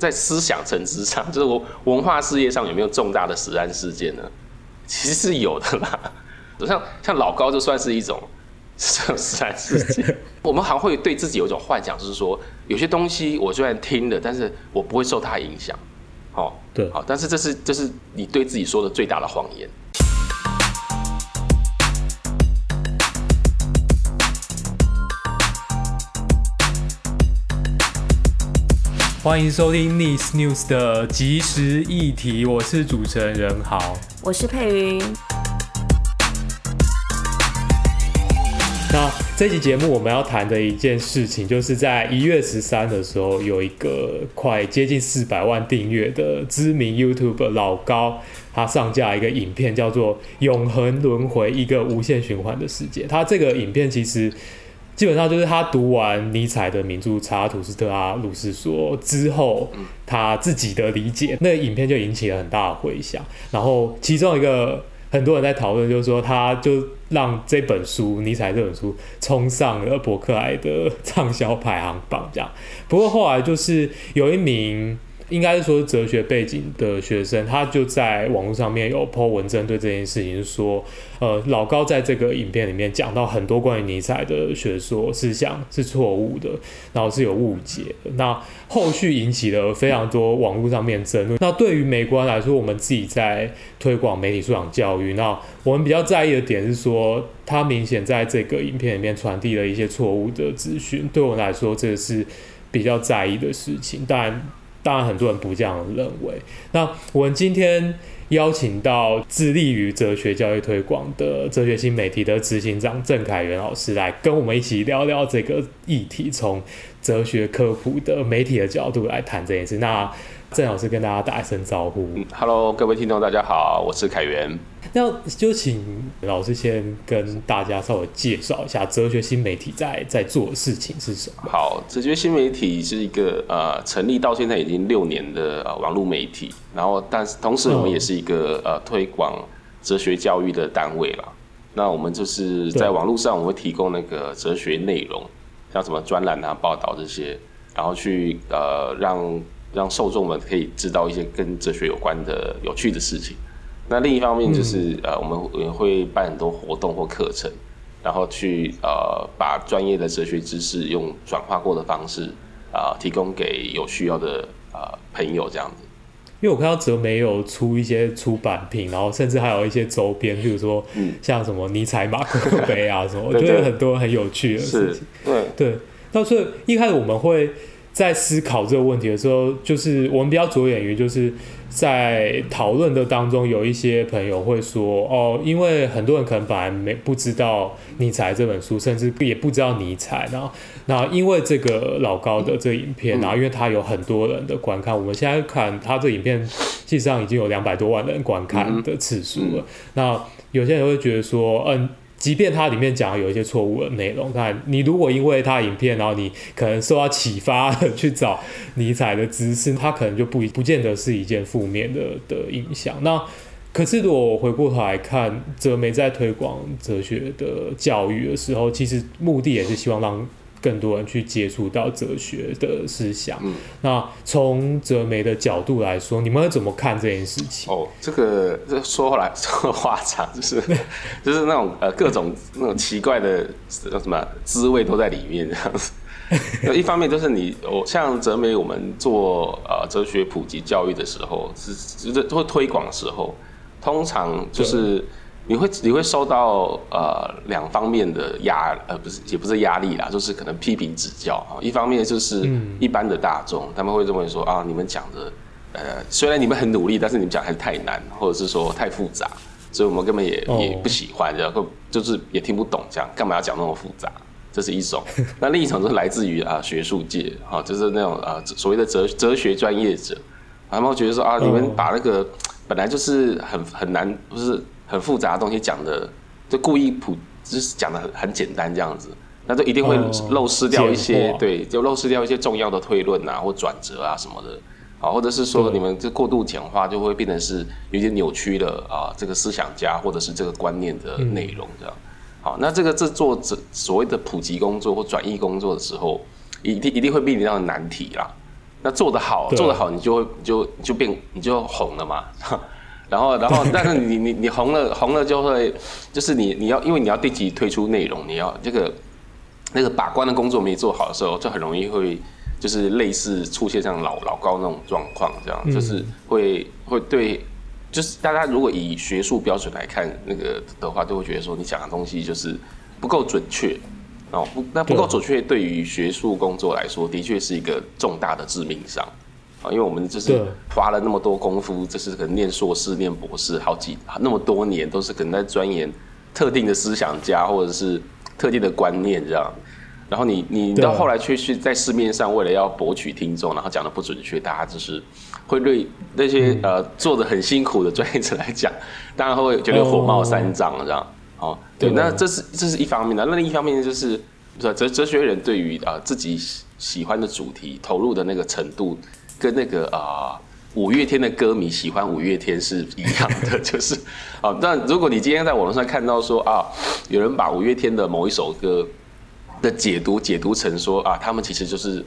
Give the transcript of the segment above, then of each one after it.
在思想层次上，就是我文化事业上有没有重大的实案事件呢？其实是有的啦。像像老高就算是一种实案事件。我们还会对自己有一种幻想，就是说有些东西我虽然听了，但是我不会受它影响。好，对，好，但是这是这是你对自己说的最大的谎言。欢迎收听 Nice News 的即时议题，我是主持人任豪，我是佩云。那这期节目我们要谈的一件事情，就是在一月十三的时候，有一个快接近四百万订阅的知名 YouTuber 老高，他上架一个影片，叫做《永恒轮回：一个无限循环的世界》。他这个影片其实。基本上就是他读完尼采的名著《查拉图斯特拉如是说》之后，他自己的理解，那影片就引起了很大的回响。然后其中一个很多人在讨论，就是说他就让这本书尼采这本书冲上了博客来的畅销排行榜，这样。不过后来就是有一名。应该是说哲学背景的学生，他就在网络上面有 po 文针对这件事情，说，呃，老高在这个影片里面讲到很多关于尼采的学说思想是错误的，然后是有误解的。那后续引起了非常多网络上面争论。那对于媒观来说，我们自己在推广媒体素养教育，那我们比较在意的点是说，他明显在这个影片里面传递了一些错误的资讯。对我来说，这是比较在意的事情，但。当然，很多人不这样认为。那我们今天邀请到致力于哲学教育推广的哲学新媒体的执行长郑凯源老师来跟我们一起聊聊这个议题，从哲学科普的媒体的角度来谈这件事。那郑老师跟大家打一声招呼。，Hello，各位听众，大家好，我是凯源。那就请老师先跟大家稍微介绍一下哲学新媒体在在做的事情是什么。好，哲学新媒体是一个呃成立到现在已经六年的呃网络媒体，然后但是同时我们也是一个呃推广哲学教育的单位啦。那我们就是在网络上我们会提供那个哲学内容，像什么专栏啊、报道这些，然后去呃让。让受众们可以知道一些跟哲学有关的有趣的事情。那另一方面就是，嗯、呃，我们也会办很多活动或课程，然后去呃把专业的哲学知识用转化过的方式啊、呃，提供给有需要的呃朋友这样子。因为我看到哲媒有出一些出版品，然后甚至还有一些周边，比如说像什么尼采马克 杯啊什么，我觉得很多很有趣的事情。对对，那所以一开始我们会。在思考这个问题的时候，就是我们比较着眼于，就是在讨论的当中，有一些朋友会说，哦，因为很多人可能本来没不知道尼采这本书，甚至也不知道尼采，然后，那因为这个老高的这个影片，然后因为他有很多人的观看，我们现在看他这影片，实际上已经有两百多万人观看的次数了。那有些人会觉得说，嗯。即便它里面讲有一些错误的内容，但你如果因为它影片，然后你可能受到启发去找尼采的知识，它可能就不不见得是一件负面的的影响。那可是如果我回过头来看，哲媒在推广哲学的教育的时候，其实目的也是希望让。更多人去接触到哲学的思想。嗯，那从哲媒的角度来说，你们会怎么看这件事情？哦，这个这说来说话长，就是 就是那种呃各种那种奇怪的什么滋味都在里面这样子。一方面就是你我像哲媒，我们做呃哲学普及教育的时候，是就是会推广的时候，通常就是。你会你会受到呃两方面的压呃不是也不是压力啦，就是可能批评指教啊。一方面就是一般的大众，嗯、他们会认为说啊，你们讲的呃虽然你们很努力，但是你们讲还是太难，或者是说太复杂，所以我们根本也、哦、也不喜欢，然后就是也听不懂这样，干嘛要讲那么复杂？这是一种。那另一种就是来自于啊学术界啊，就是那种啊所谓的哲哲学专业者，他们会觉得说啊，你们把那个本来就是很很难，不是。很复杂的东西讲的，就故意普，就是讲的很很简单这样子，那就一定会漏失掉一些，对，就漏失掉一些重要的推论啊或转折啊什么的，啊，或者是说你们这过度简化，就会变成是有点扭曲了啊，这个思想家或者是这个观念的内容这样。好，那这个这做这所谓的普及工作或转译工作的时候，一定一定会面临到难题啦。那做得好，做得好，你就会你就你就变你就红了嘛。然后然后，但是你 你你红了红了就会，就是你你要因为你要定期推出内容，你要这个那个把关的工作没做好的时候，就很容易会就是类似出现像老老高那种状况，这样、嗯、就是会会对，就是大家如果以学术标准来看那个的话，就会觉得说你讲的东西就是不够准确。哦，不，那不够准确，对于学术工作来说，的确是一个重大的致命伤啊！因为我们就是花了那么多功夫，就是可能念硕士、念博士，好几那么多年，都是可能在钻研特定的思想家或者是特定的观念这样。然后你你到后来去去在市面上为了要博取听众，然后讲的不准确，大家就是会对那些呃做的很辛苦的专业者来讲，当然会觉得火冒三丈这样。哦，对，那这是这是一方面的，那另一方面就是，哲哲学人对于啊、呃、自己喜欢的主题投入的那个程度，跟那个啊、呃、五月天的歌迷喜欢五月天是一样的，就是啊，但如果你今天在网络上看到说啊，有人把五月天的某一首歌的解读解读成说啊，他们其实就是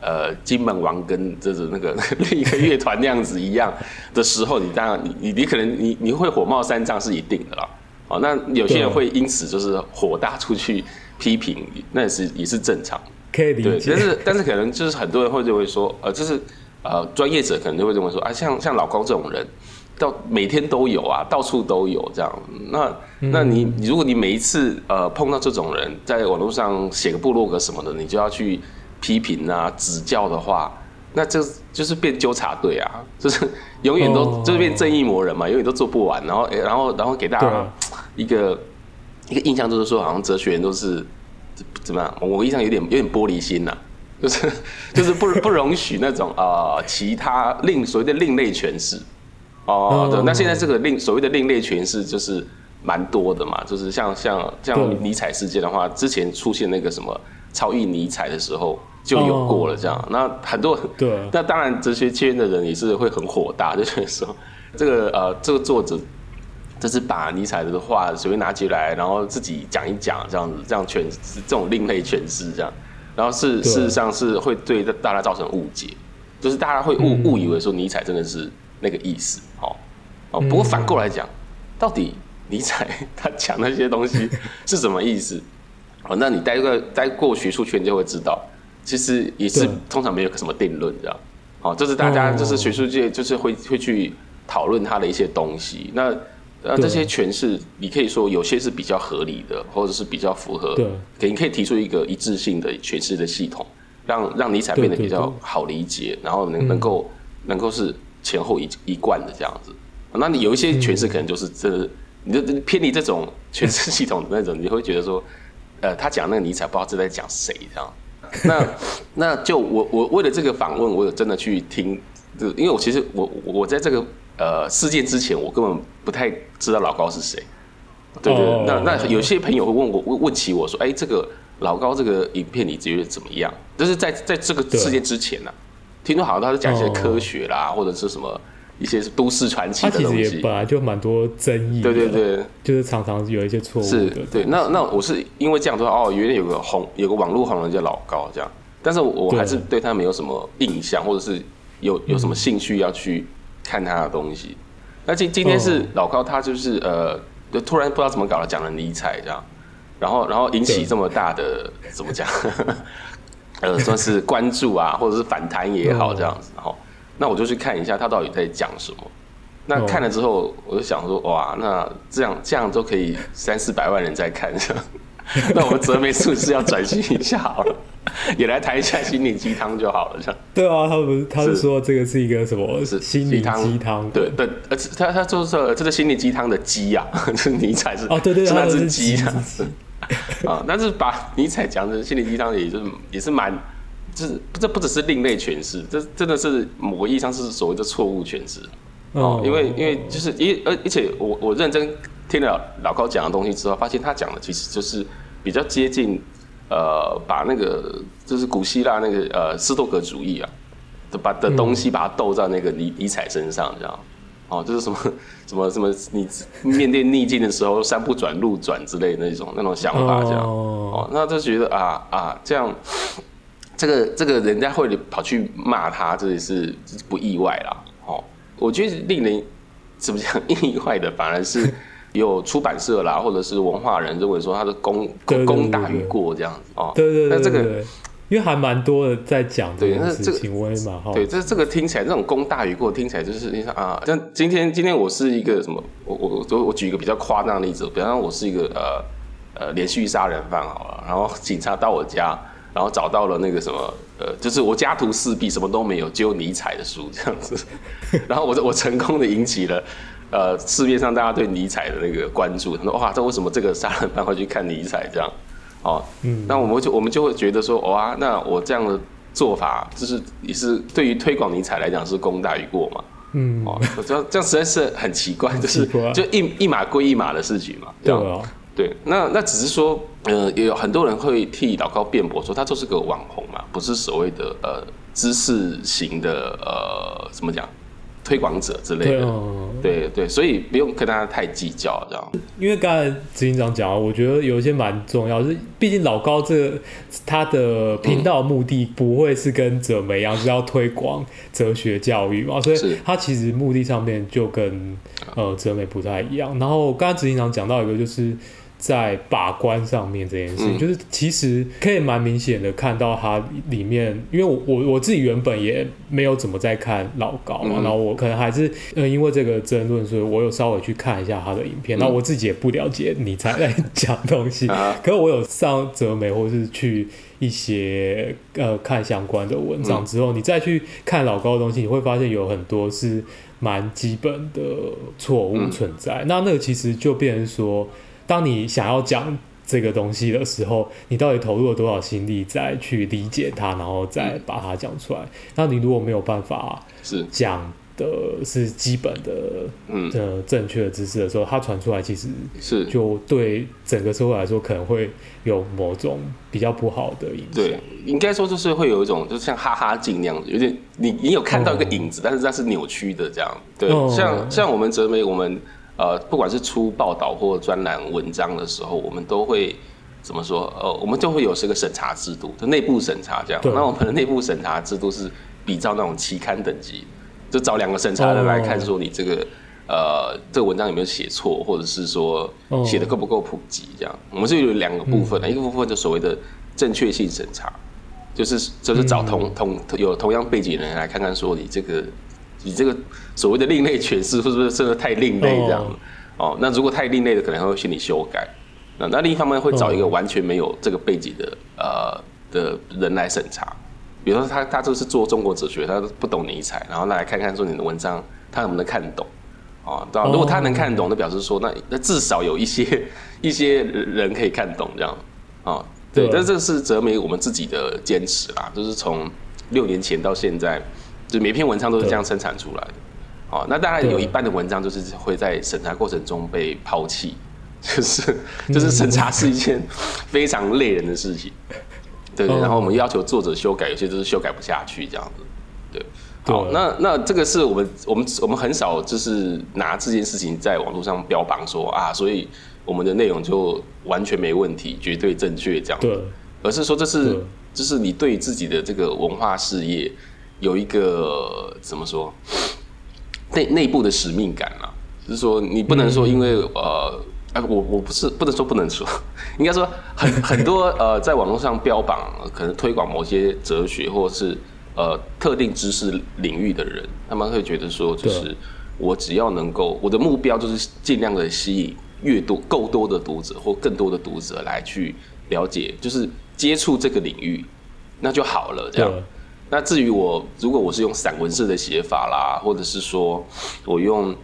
呃金门王跟就是那个 另一个乐团那样子一样的时候，你当然你你你可能你你会火冒三丈是一定的啦。哦，那有些人会因此就是火大出去批评，那也是也是正常，可以理解。对，但是但是可能就是很多人会认为说，呃，就是呃专业者可能就会认为说，啊，像像老高这种人，到每天都有啊，到处都有这样。那那你如果你每一次呃碰到这种人，在网络上写个部落格什么的，你就要去批评啊、指教的话。那这就是变纠察队啊，就是永远都、oh. 就是变正义魔人嘛，永远都做不完。然后，然后，然后给大家一个一个印象，就是说，好像哲学人都是怎么样？我印象有点有点玻璃心呐、啊，就是 就是不不容许那种啊、呃、其他另所谓的另类诠释哦。对，那现在这个另所谓的另类诠释就是蛮多的嘛，就是像像像尼采事件的话，之前出现那个什么超译尼采的时候。就有过了这样，oh, 那很多对，那当然哲学圈的人也是会很火大，就是说这个呃这个作者，就是把尼采的话随便拿起来，然后自己讲一讲这样子，这样诠释这种另类诠释这样，然后是事实上是会对大家造成误解，就是大家会误误以为说尼采真的是那个意思，哦哦，不过反过来讲，到底尼采他讲那些东西 是什么意思？哦，那你待过待过学术圈就会知道。其实也是通常没有什么定论，这样，好，就是大家就是学术界就是会会去讨论他的一些东西。那呃这些诠释，你可以说有些是比较合理的，或者是比较符合，对，你可以提出一个一致性的诠释的系统，让让尼采变得比较好理解，然后能能够能够是前后一一贯的这样子。那你有一些诠释可能就是这，你就偏离这种诠释系统的那种，你会觉得说，呃，他讲那个尼采不知道是在讲谁这样。那那就我我为了这个访问，我有真的去听，就因为我其实我我在这个呃事件之前，我根本不太知道老高是谁。对对，对，那那有些朋友会问我问问起我说，哎，这个老高这个影片你觉得怎么样？就是在在这个事件之前呢、啊，听说好像他是讲一些科学啦，或者是什么。一些都市传奇的东西，其实也本来就蛮多争议。对对对，就是常常有一些错误。是，对。那那我是因为这样说哦，原来有个红，有个网络红人叫老高这样，但是我还是对他没有什么印象，或者是有有什么兴趣要去看他的东西。嗯、那今今天是老高，他就是呃，就突然不知道怎么搞了，讲了尼采这样，然后然后引起这么大的怎么讲，呃，算是关注啊，或者是反弹也好这样子，然后。那我就去看一下他到底在讲什么。那看了之后，我就想说，哇，那这样这样都可以三四百万人在看，那我们哲媒是不是要转型一下好了，也来谈一下心灵鸡汤就好了，这样。对啊，他不是，他是说这个是一个什么？是心灵鸡汤。对对，而且他他就是说这个心灵鸡汤的鸡啊，是尼采是哦，对对，是那只鸡这样子啊。但是把尼采讲成心灵鸡汤也是也是蛮。就是这不只是另类诠释，这真的是某个意义上是所谓的错误诠释哦。因为因为就是因而而且我我认真听了老高讲的东西之后，发现他讲的其实就是比较接近呃，把那个就是古希腊那个呃斯多葛主义啊的把的东西把它斗在那个尼尼采身上这样哦，就是什么 什么什么你面对逆境的时候山不转路转之类的那种那种想法这样哦，那就觉得啊啊这样。这个这个人家会跑去骂他，这也是不意外啦。哦，我觉得令人怎么讲意外的，反而是有出版社啦，或者是文化人认为说他的功功大于过这样子哦。对对对，那这个因为还蛮多的在讲这件事情，我也蛮好。对，这这个听起来这种功大于过，听起来就是你想啊，像今天今天我是一个什么？我我我我举一个比较夸张的例子，比方说我是一个呃呃连续杀人犯好了，然后警察到我家。然后找到了那个什么，呃，就是我家徒四壁，什么都没有，只有尼采的书这样子。然后我我成功的引起了，呃，市面上大家对尼采的那个关注。他说哇，这为什么这个杀人犯会去看尼采这样？哦，嗯，那我们就我们就会觉得说，哇，那我这样的做法，就是也是对于推广尼采来讲是功大于过嘛。嗯，哦，这样这样实在是很奇怪，就是就一一码归一码的事情嘛。对啊。对，那那只是说，呃，也有很多人会替老高辩驳，说他就是个网红嘛，不是所谓的呃知识型的呃怎么讲推广者之类的。对、哦、对对，所以不用跟大家太计较这样。因为刚才执行长讲，我觉得有一些蛮重要，是毕竟老高这个他的频道目的不会是跟哲媒一样，是要推广哲学教育嘛，所以他其实目的上面就跟呃哲美不太一样。然后刚才执行长讲到一个就是。在把关上面这件事情，嗯、就是其实可以蛮明显的看到它里面，因为我我我自己原本也没有怎么在看老高嘛，嗯、然后我可能还是呃因为这个争论，所以我有稍微去看一下他的影片，那、嗯、我自己也不了解你才在讲东西，嗯、可是我有上哲媒或是去一些呃看相关的文章之后，嗯、你再去看老高的东西，你会发现有很多是蛮基本的错误存在，嗯、那那个其实就变成说。当你想要讲这个东西的时候，你到底投入了多少心力再去理解它，然后再把它讲出来？嗯、那你如果没有办法是讲的是基本的嗯的正确的知识的时候，它传出来其实是就对整个社会来说可能会有某种比较不好的影响。对，应该说就是会有一种就是像哈哈镜那样子，有点你你有看到一个影子，嗯、但是它是扭曲的这样。对，嗯、像像我们哲美我们。呃，不管是出报道或专栏文章的时候，我们都会怎么说？呃，我们就会有这个审查制度，就内部审查这样。对那我们的内部审查制度是比照那种期刊等级，就找两个审查人来看，说你这个、oh. 呃这个文章有没有写错，或者是说写的够不够普及这样。我们是有两个部分的，嗯、一个部分就所谓的正确性审查，就是就是找同、嗯、同有同样背景的人来看看，说你这个。你这个所谓的另类诠释，是不是真的太另类这样？哦，哦，那如果太另类的，可能还会心理修改。那那另一方面会找一个完全没有这个背景的呃的人来审查。比如说他他就是做中国哲学，他不懂尼采，然后来看看说你的文章他能不能看懂？哦，对吧？如果他能看懂，那表示说那那至少有一些 一些人可以看懂这样。哦，对，但这是哲媒我们自己的坚持啦，就是从六年前到现在。就每篇文章都是这样生产出来的，哦，那当然有一半的文章就是会在审查过程中被抛弃，就是就是审查是一件非常累人的事情，对对，然后我们要求作者修改，有些就是修改不下去这样子，对，好，那那这个是我们我们我们很少就是拿这件事情在网络上标榜说啊，所以我们的内容就完全没问题，绝对正确这样，对，而是说这是对。就是你对自己的这个文化事业。有一个怎么说内内部的使命感啊，就是说你不能说因为、嗯、呃，哎，我我不是不能说不能说，应该说很很多 呃，在网络上标榜可能推广某些哲学或者是呃特定知识领域的人，他们会觉得说，就是我只要能够，我的目标就是尽量的吸引越多够多的读者或更多的读者来去了解，就是接触这个领域，那就好了，这样。那至于我，如果我是用散文式的写法啦，或者是说我用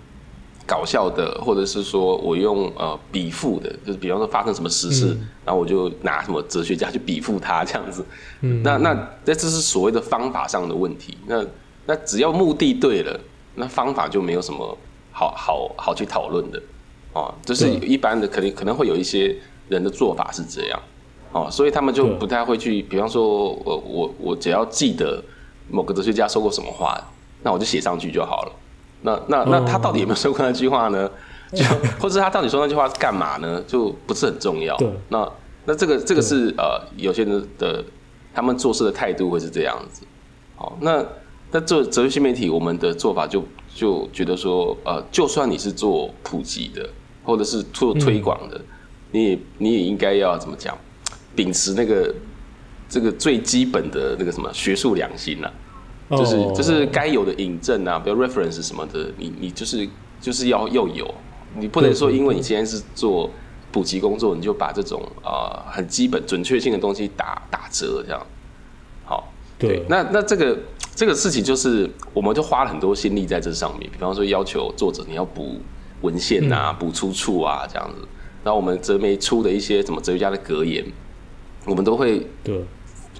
搞笑的，或者是说我用呃比附的，就是比方说发生什么实事，嗯、然后我就拿什么哲学家去比附他这样子。嗯，那那那这是所谓的方法上的问题。那那只要目的对了，那方法就没有什么好好好去讨论的哦。就是一般的，肯定可能会有一些人的做法是这样。哦，所以他们就不太会去，比方说我我我只要记得某个哲学家说过什么话，那我就写上去就好了。那那那他到底有没有说过那句话呢？就或者他到底说那句话是干嘛呢？就不是很重要。对，那那这个这个是呃有些人的他们做事的态度会是这样子。好，那那做哲学新媒体，我们的做法就就觉得说，呃，就算你是做普及的，或者是做推广的，嗯、你也你也应该要怎么讲，秉持那个这个最基本的那个什么学术良心啊，就是、哦、就是该有的引证啊，比如 reference 什么的，你你就是就是要要有，你不能说因为你现在是做补习工作，你就把这种啊、呃、很基本准确性的东西打打折这样。好对，那那这个这个事情就是，我们就花了很多心力在这上面。比方说，要求作者你要补文献啊，补、嗯、出处啊，这样子。然后我们哲媒出的一些什么哲学家的格言，我们都会对，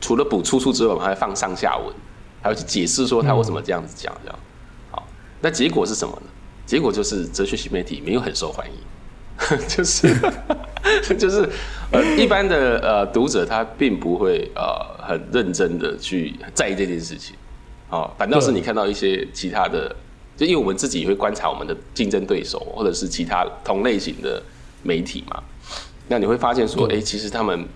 除了补出处之外，我们还会放上下文，还要去解释说他为什么这样子讲，这样。好，那结果是什么呢？结果就是哲学新媒体没有很受欢迎，就是。就是呃，一般的呃读者他并不会呃很认真的去在意这件事情，哦，反倒是你看到一些其他的，就因为我们自己也会观察我们的竞争对手或者是其他同类型的媒体嘛，那你会发现说，哎、欸，其实他们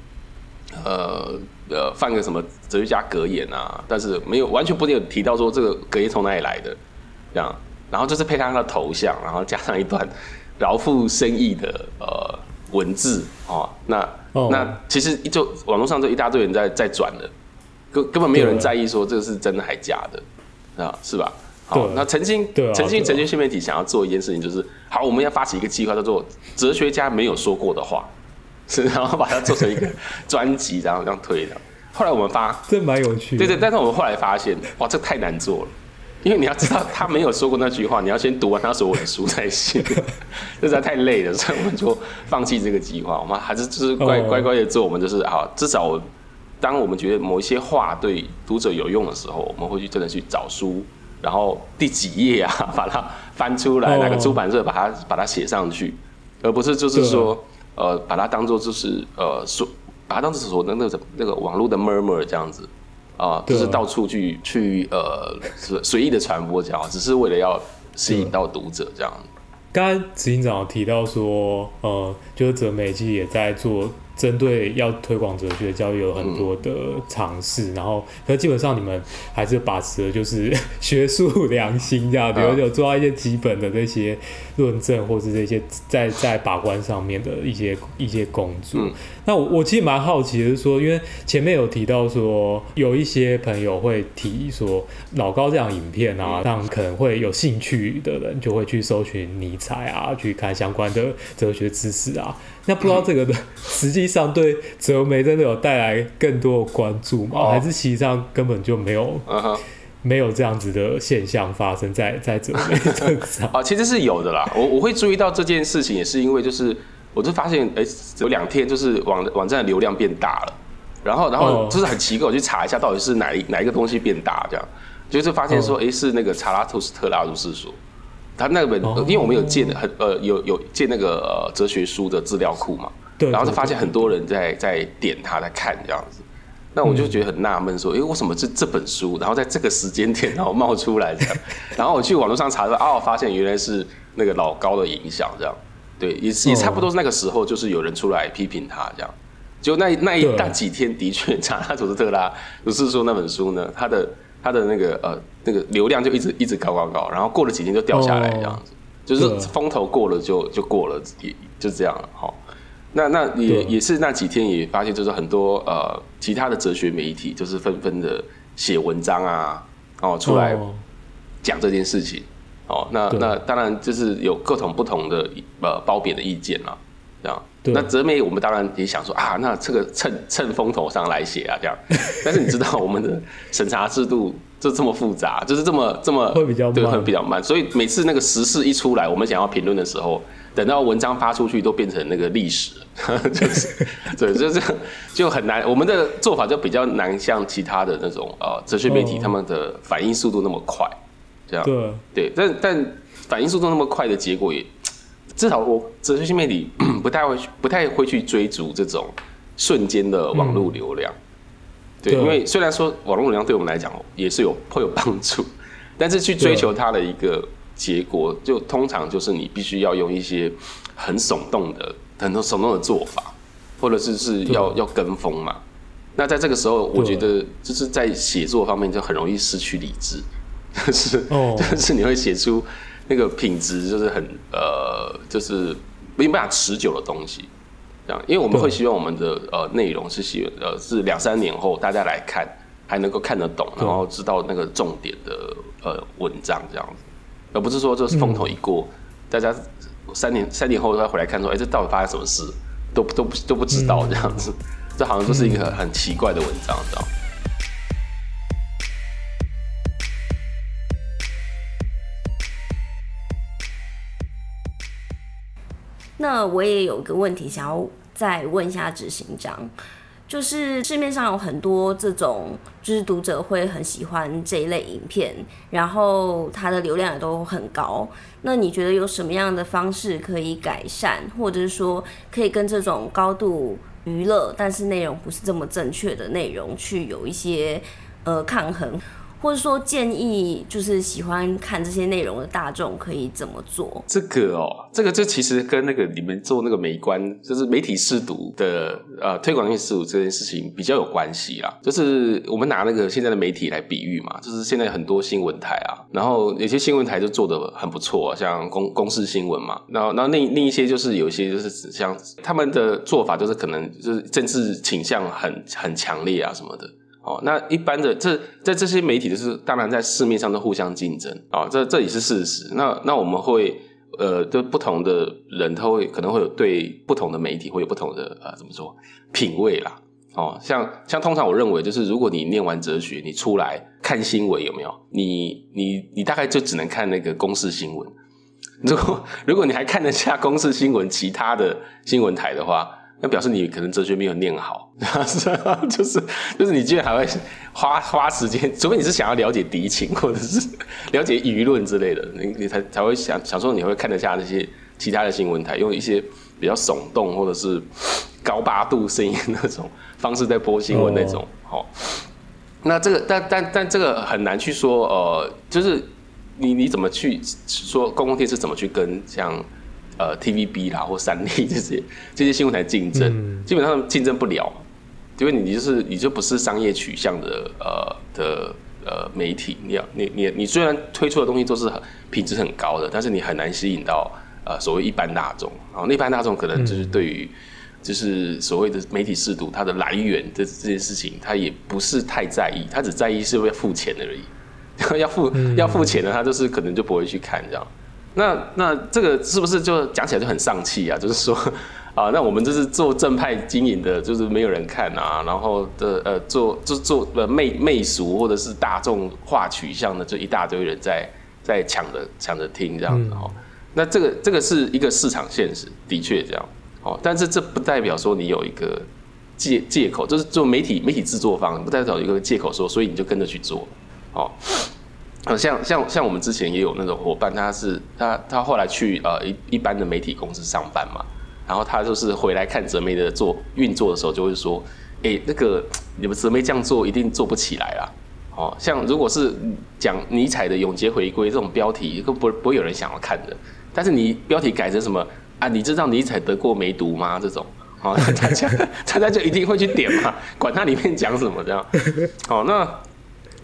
呃呃犯个什么哲学家格言啊，但是没有完全不会有提到说这个格言从哪里来的，这样，然后就是配上他的头像，然后加上一段饶富深意的呃。文字哦，那、oh. 那其实就网络上就一大堆人在在转的，根根本没有人在意说这个是真的还假的啊，是吧？好，那曾经曾经曾经新媒体想要做一件事情，就是好，我们要发起一个计划，叫做“哲学家没有说过的话”，是 然后把它做成一个专辑，然后这样推的。后来我们发，这蛮有趣的，对对，但是我们后来发现，哇，这太难做了。因为你要知道，他没有说过那句话，你要先读完他所有的书才行，这实在太累了，所以我们就放弃这个计划。我们还是就是乖乖乖的做，我们就是啊，至少当我们觉得某一些话对读者有用的时候，我们会去真的去找书，然后第几页啊，把它翻出来，那个出版社把它把它写上去，而不是就是说呃，把它当做就是呃说，把它当做所那那个那个网络的 murmur 这样子。啊，就是到处去去呃 随意的传播这样，只是为了要吸引到读者这样。刚刚执行长提到说，呃，就是哲美其实也在做。针对要推广哲学教育有很多的尝试，然后，可基本上你们还是把持的就是学术良心这样，比如有做到一些基本的那些论证，或是这些在在把关上面的一些一些工作。那我我其实蛮好奇的是说，因为前面有提到说，有一些朋友会提说老高这样影片啊，让可能会有兴趣的人就会去搜寻尼采啊，去看相关的哲学知识啊。那不知道这个的 实际上对哲媒真的有带来更多的关注吗？还是其实上根本就没有没有这样子的现象发生在在哲媒上？啊，其实是有的啦。我我会注意到这件事情，也是因为就是我就发现，哎，有两天就是网网站的流量变大了，然后然后就是很奇怪，我去查一下到底是哪一哪一个东西变大，这样。就是发现说，哎，是那个查拉图斯特拉如是说。他那本，因为我们有借很呃有有借那个呃哲学书的资料库嘛，对，然后就发现很多人在在点他在看这样子，那我就觉得很纳闷，说，哎，为什么这这本书，然后在这个时间点然后冒出来这样，然后我去网络上查说，啊，我发现原来是那个老高的影响这样，对，也也差不多是那个时候，就是有人出来批评他这样，就那那一那几天的确查拉图斯特拉不是说那本书呢，他的。他的那个呃那个流量就一直一直高高高，然后过了几天就掉下来这样子，哦、就是风头过了就就过了，也就这样了哈。那那也也是那几天也发现，就是很多呃其他的哲学媒体就是纷纷的写文章啊，哦出来讲这件事情哦。那那当然就是有各种不同的呃褒贬的意见了，这样。那哲媒我们当然也想说啊，那这个趁趁风头上来写啊，这样。但是你知道我们的审查制度就这么复杂，就是这么这么会比较慢，对，会比较慢。所以每次那个时事一出来，我们想要评论的时候，等到文章发出去都变成那个历史，就是对，就这样就很难。我们的做法就比较难，像其他的那种呃哲学媒体，他们的反应速度那么快，这样对对。但但反应速度那么快的结果也。至少我哲学新媒体 不太会不太会去追逐这种瞬间的网络流量，嗯、对，因为虽然说网络流量对我们来讲也是有会有帮助，但是去追求它的一个结果，就通常就是你必须要用一些很耸动的很多耸动的做法，或者是是要要跟风嘛，那在这个时候，我觉得就是在写作方面就很容易失去理智，就是哦，就是你会写出那个品质就是很呃，就是没办法持久的东西，这样，因为我们会希望我们的呃内容是希呃是两三年后大家来看还能够看得懂，然后知道那个重点的呃文章这样子，而不是说就是风头一过，嗯、大家三年三年后再回来看说，哎，这到底发生什么事，都都不都不知道这样子。嗯这好像就是一个很奇怪的文章，知道那我也有一个问题想要再问一下执行长，就是市面上有很多这种，就是读者会很喜欢这一类影片，然后它的流量也都很高。那你觉得有什么样的方式可以改善，或者是说可以跟这种高度娱乐，但是内容不是这么正确的内容，去有一些呃抗衡，或者说建议，就是喜欢看这些内容的大众可以怎么做？这个哦，这个这其实跟那个你们做那个媒观，就是媒体试读的呃推广性试读这件事情比较有关系啦。就是我们拿那个现在的媒体来比喻嘛，就是现在很多新闻台啊，然后有些新闻台就做的很不错，像公公视新闻嘛，然后然后另另一些就是有一些就是像他们的做法就是可能就是政治倾向很很强烈啊什么的。哦，那一般的这在这些媒体就是当然在市面上都互相竞争啊，这这也是事实。那那我们会呃，对不同的人，他会可能会有对不同的媒体会有不同的呃怎么说品味啦。哦，像像通常我认为就是如果你念完哲学，你出来看新闻有没有？你你你大概就只能看那个公视新闻。如果如果你还看得下公视新闻其他的新闻台的话。那表示你可能哲学没有念好，就是就是你居然还会花花时间，除非你是想要了解敌情或者是了解舆论之类的，你你才才会想想说你会看得下那些其他的新闻台，用一些比较耸动或者是高八度声音那种方式在播新闻那种。好、哦，那这个但但但这个很难去说，呃，就是你你怎么去说公共电视怎么去跟像。呃，TVB 啦或三立这些这些新闻台竞争，嗯、基本上竞争不了，因为你你就是你就不是商业取向的呃的呃媒体，你要你你你虽然推出的东西都是很品质很高的，但是你很难吸引到呃所谓一般大众，然后那一般大众可能就是对于就是所谓的媒体识读它的来源这这件事情，他也不是太在意，他只在意是不是要付钱的而已，要付、嗯、要付钱的，他就是可能就不会去看这样。那那这个是不是就讲起来就很丧气啊？就是说啊，那我们这是做正派经营的，就是没有人看啊，然后的呃做就做呃媚媚俗或者是大众化取向的，就一大堆人在在抢着抢着听这样子哦。嗯、那这个这个是一个市场现实，的确这样哦。但是这不代表说你有一个借借口，就是做媒体媒体制作方不代表有一个借口说，所以你就跟着去做哦。像像像我们之前也有那种伙伴，他是他他后来去呃一一般的媒体公司上班嘛，然后他就是回来看泽梅的做运作的时候，就会说，哎、那个你们泽梅这样做一定做不起来啦。哦，像如果是讲尼采的永劫回归这种标题，都不不会有人想要看的。但是你标题改成什么啊？你知道尼采得过梅毒吗？这种，哦，大家大家就一定会去点嘛，管它里面讲什么这样。哦，那。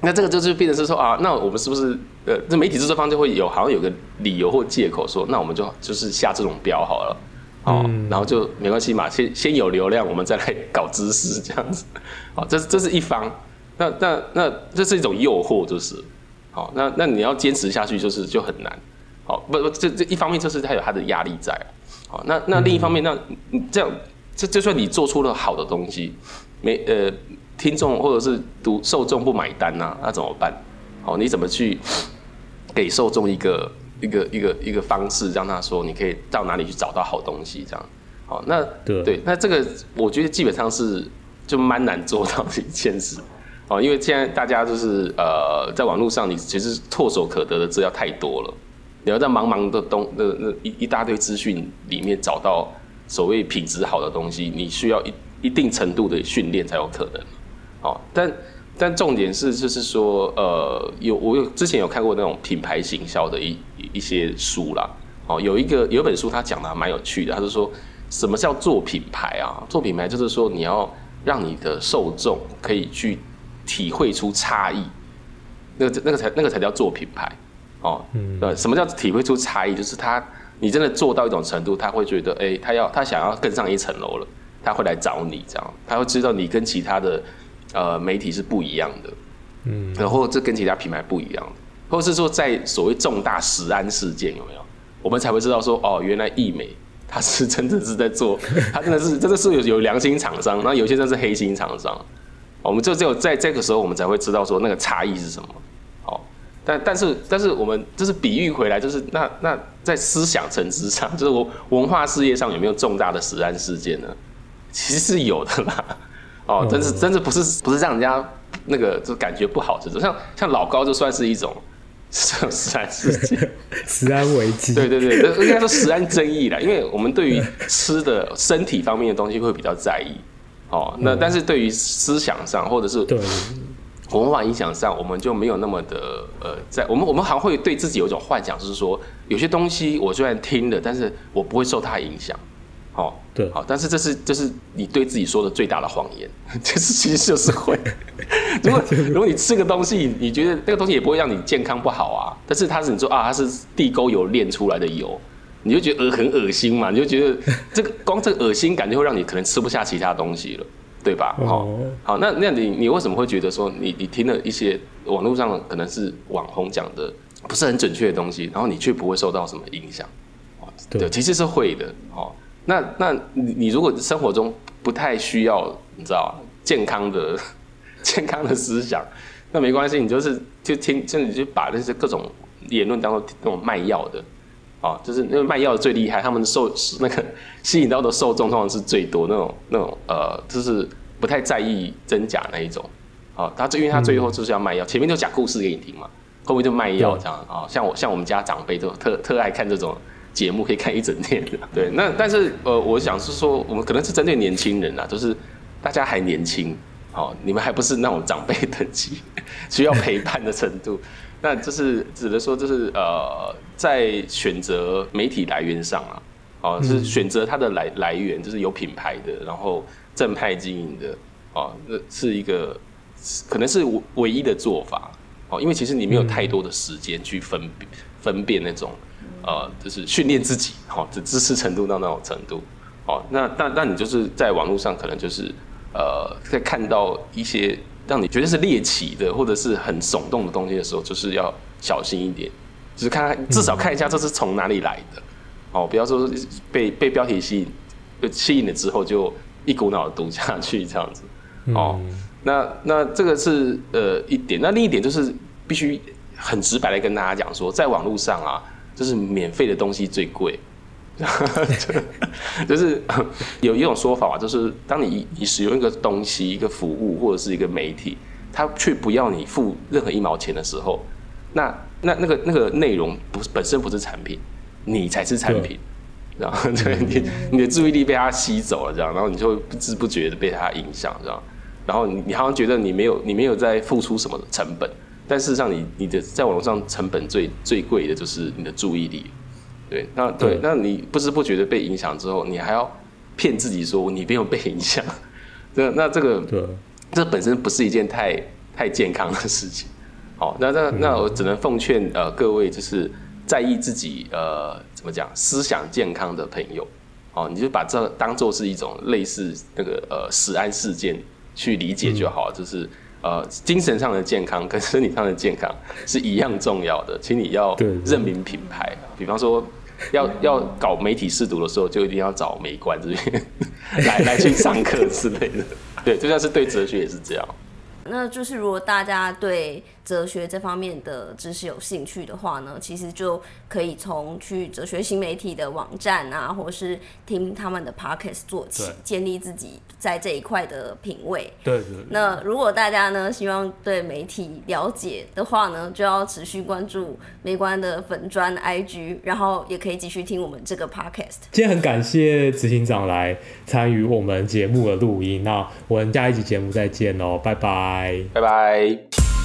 那这个就是变成是说啊，那我们是不是呃，这媒体制作方就会有好像有个理由或借口说，那我们就就是下这种标好了，哦，嗯、然后就没关系嘛，先先有流量，我们再来搞知识这样子，哦，这这是一方，那那那这是一种诱惑，就是，好，那那你要坚持下去就是就很难，好，不不，这这一方面就是它有它的压力在，好，那那另一方面，那这样这就算你做出了好的东西，没呃。听众或者是读受众不买单呐、啊，那怎么办？好，你怎么去 给受众一个一个一个一个方式，让他说你可以到哪里去找到好东西？这样，好，那对对，那这个我觉得基本上是就蛮难做到的一件事哦，因为现在大家就是呃，在网络上你其实唾手可得的资料太多了，你要在茫茫的东那那一一大堆资讯里面找到所谓品质好的东西，你需要一一定程度的训练才有可能。哦，但但重点是，就是说，呃，有我有之前有看过那种品牌行销的一一些书啦。哦，有一个有一本书，他讲的还蛮有趣的。他是说，什么叫做品牌啊？做品牌就是说，你要让你的受众可以去体会出差异，那个那个才那个才叫做品牌哦。嗯，呃，什么叫体会出差异？就是他你真的做到一种程度，他会觉得，哎、欸，他要他想要更上一层楼了，他会来找你，这样他会知道你跟其他的呃媒体是不一样的，嗯，然后这跟其他品牌不一样的，或者是说在所谓重大食安事件有没有，我们才会知道说，哦，原来易美。他是真的是在做，他真的是真的是有有良心厂商，那有些真的是黑心厂商。我们就只有在这个时候，我们才会知道说那个差异是什么。好，但但是但是我们就是比喻回来，就是那那在思想层次上，就是我文化事业上有没有重大的食安事件呢？其实是有的啦。哦，真是真是不是不是让人家那个就感觉不好，这种像像老高就算是一种。食食安事件，食安危机，对对对，应该说食安争议啦，因为我们对于吃的身体方面的东西会比较在意，哦，那但是对于思想上或者是文化影响上，我们就没有那么的呃，在我们我们还会对自己有一种幻想，就是说有些东西我虽然听了，但是我不会受它影响。哦，对，好，但是这是这是你对自己说的最大的谎言，这是其实就是会。如果如果你吃个东西，你觉得那个东西也不会让你健康不好啊，但是它是你说啊，它是地沟油炼出来的油，你就觉得恶很恶心嘛，你就觉得 这个光这个恶心感就会让你可能吃不下其他东西了，对吧？哦，好，那那你你为什么会觉得说你你听了一些网络上可能是网红讲的不是很准确的东西，然后你却不会受到什么影响？对，其实是会的，哦。那那你你如果生活中不太需要你知道健康的 健康的思想，那没关系，你就是就听，就你就把那些各种言论当做那种卖药的啊，就是那个卖药的最厉害，他们受那个吸引到的受众通常是最多那种那种呃，就是不太在意真假那一种啊，他最因为他最后就是要卖药，前面就讲故事给你听嘛，后面就卖药这样啊，像我像我们家长辈都特特爱看这种。节目可以看一整天的，对。那但是呃，我想是说，我们可能是针对年轻人啊，就是大家还年轻，好，你们还不是那种长辈等级 需要陪伴的程度。那就是只能说，就是呃，在选择媒体来源上啊，哦，就是选择它的来来源，就是有品牌的，然后正派经营的，哦，那是一个可能是唯一的做法，哦，因为其实你没有太多的时间去分分辨那种。呃，就是训练自己，好、哦，这知识程度到那种程度，哦，那那那你就是在网络上可能就是呃，在看到一些让你觉得是猎奇的或者是很耸动的东西的时候，就是要小心一点，就是看看至少看一下这是从哪里来的，哦，不要说被被标题吸引，吸引了之后就一股脑的读下去这样子，哦，那那这个是呃一点，那另一点就是必须很直白的跟大家讲说，在网络上啊。就是免费的东西最贵，就是 有一种说法啊，就是当你你使用一个东西、一个服务或者是一个媒体，它却不要你付任何一毛钱的时候，那那那个那个内容不是本身不是产品，你才是产品，然后对你你的注意力被它吸走了，这样，然后你就会不知不觉的被它影响，这样，然后你你好像觉得你没有你没有在付出什么成本。但事实上你，你你的在网络上成本最最贵的就是你的注意力，对，那对，那你不知不觉的被影响之后，你还要骗自己说你没有被影响，那那这个，对，这本身不是一件太太健康的事情。好，那那那我只能奉劝呃各位就是在意自己呃怎么讲思想健康的朋友，哦，你就把这当做是一种类似那个呃死安事件去理解就好，嗯、就是。呃，精神上的健康跟身体上的健康是一样重要的，请你要认明品牌。比方说要，要要搞媒体试读的时候，就一定要找美观这边 来来去上课之类的。对，就算是对哲学也是这样。那就是如果大家对哲学这方面的知识有兴趣的话呢，其实就可以从去哲学新媒体的网站啊，或是听他们的 podcast 做起，建立自己在这一块的品味。对，对对。那如果大家呢希望对媒体了解的话呢，就要持续关注美观的粉砖 IG，然后也可以继续听我们这个 podcast。今天很感谢执行长来参与我们节目的录音，那我们下一集节目再见喽，拜拜。拜拜。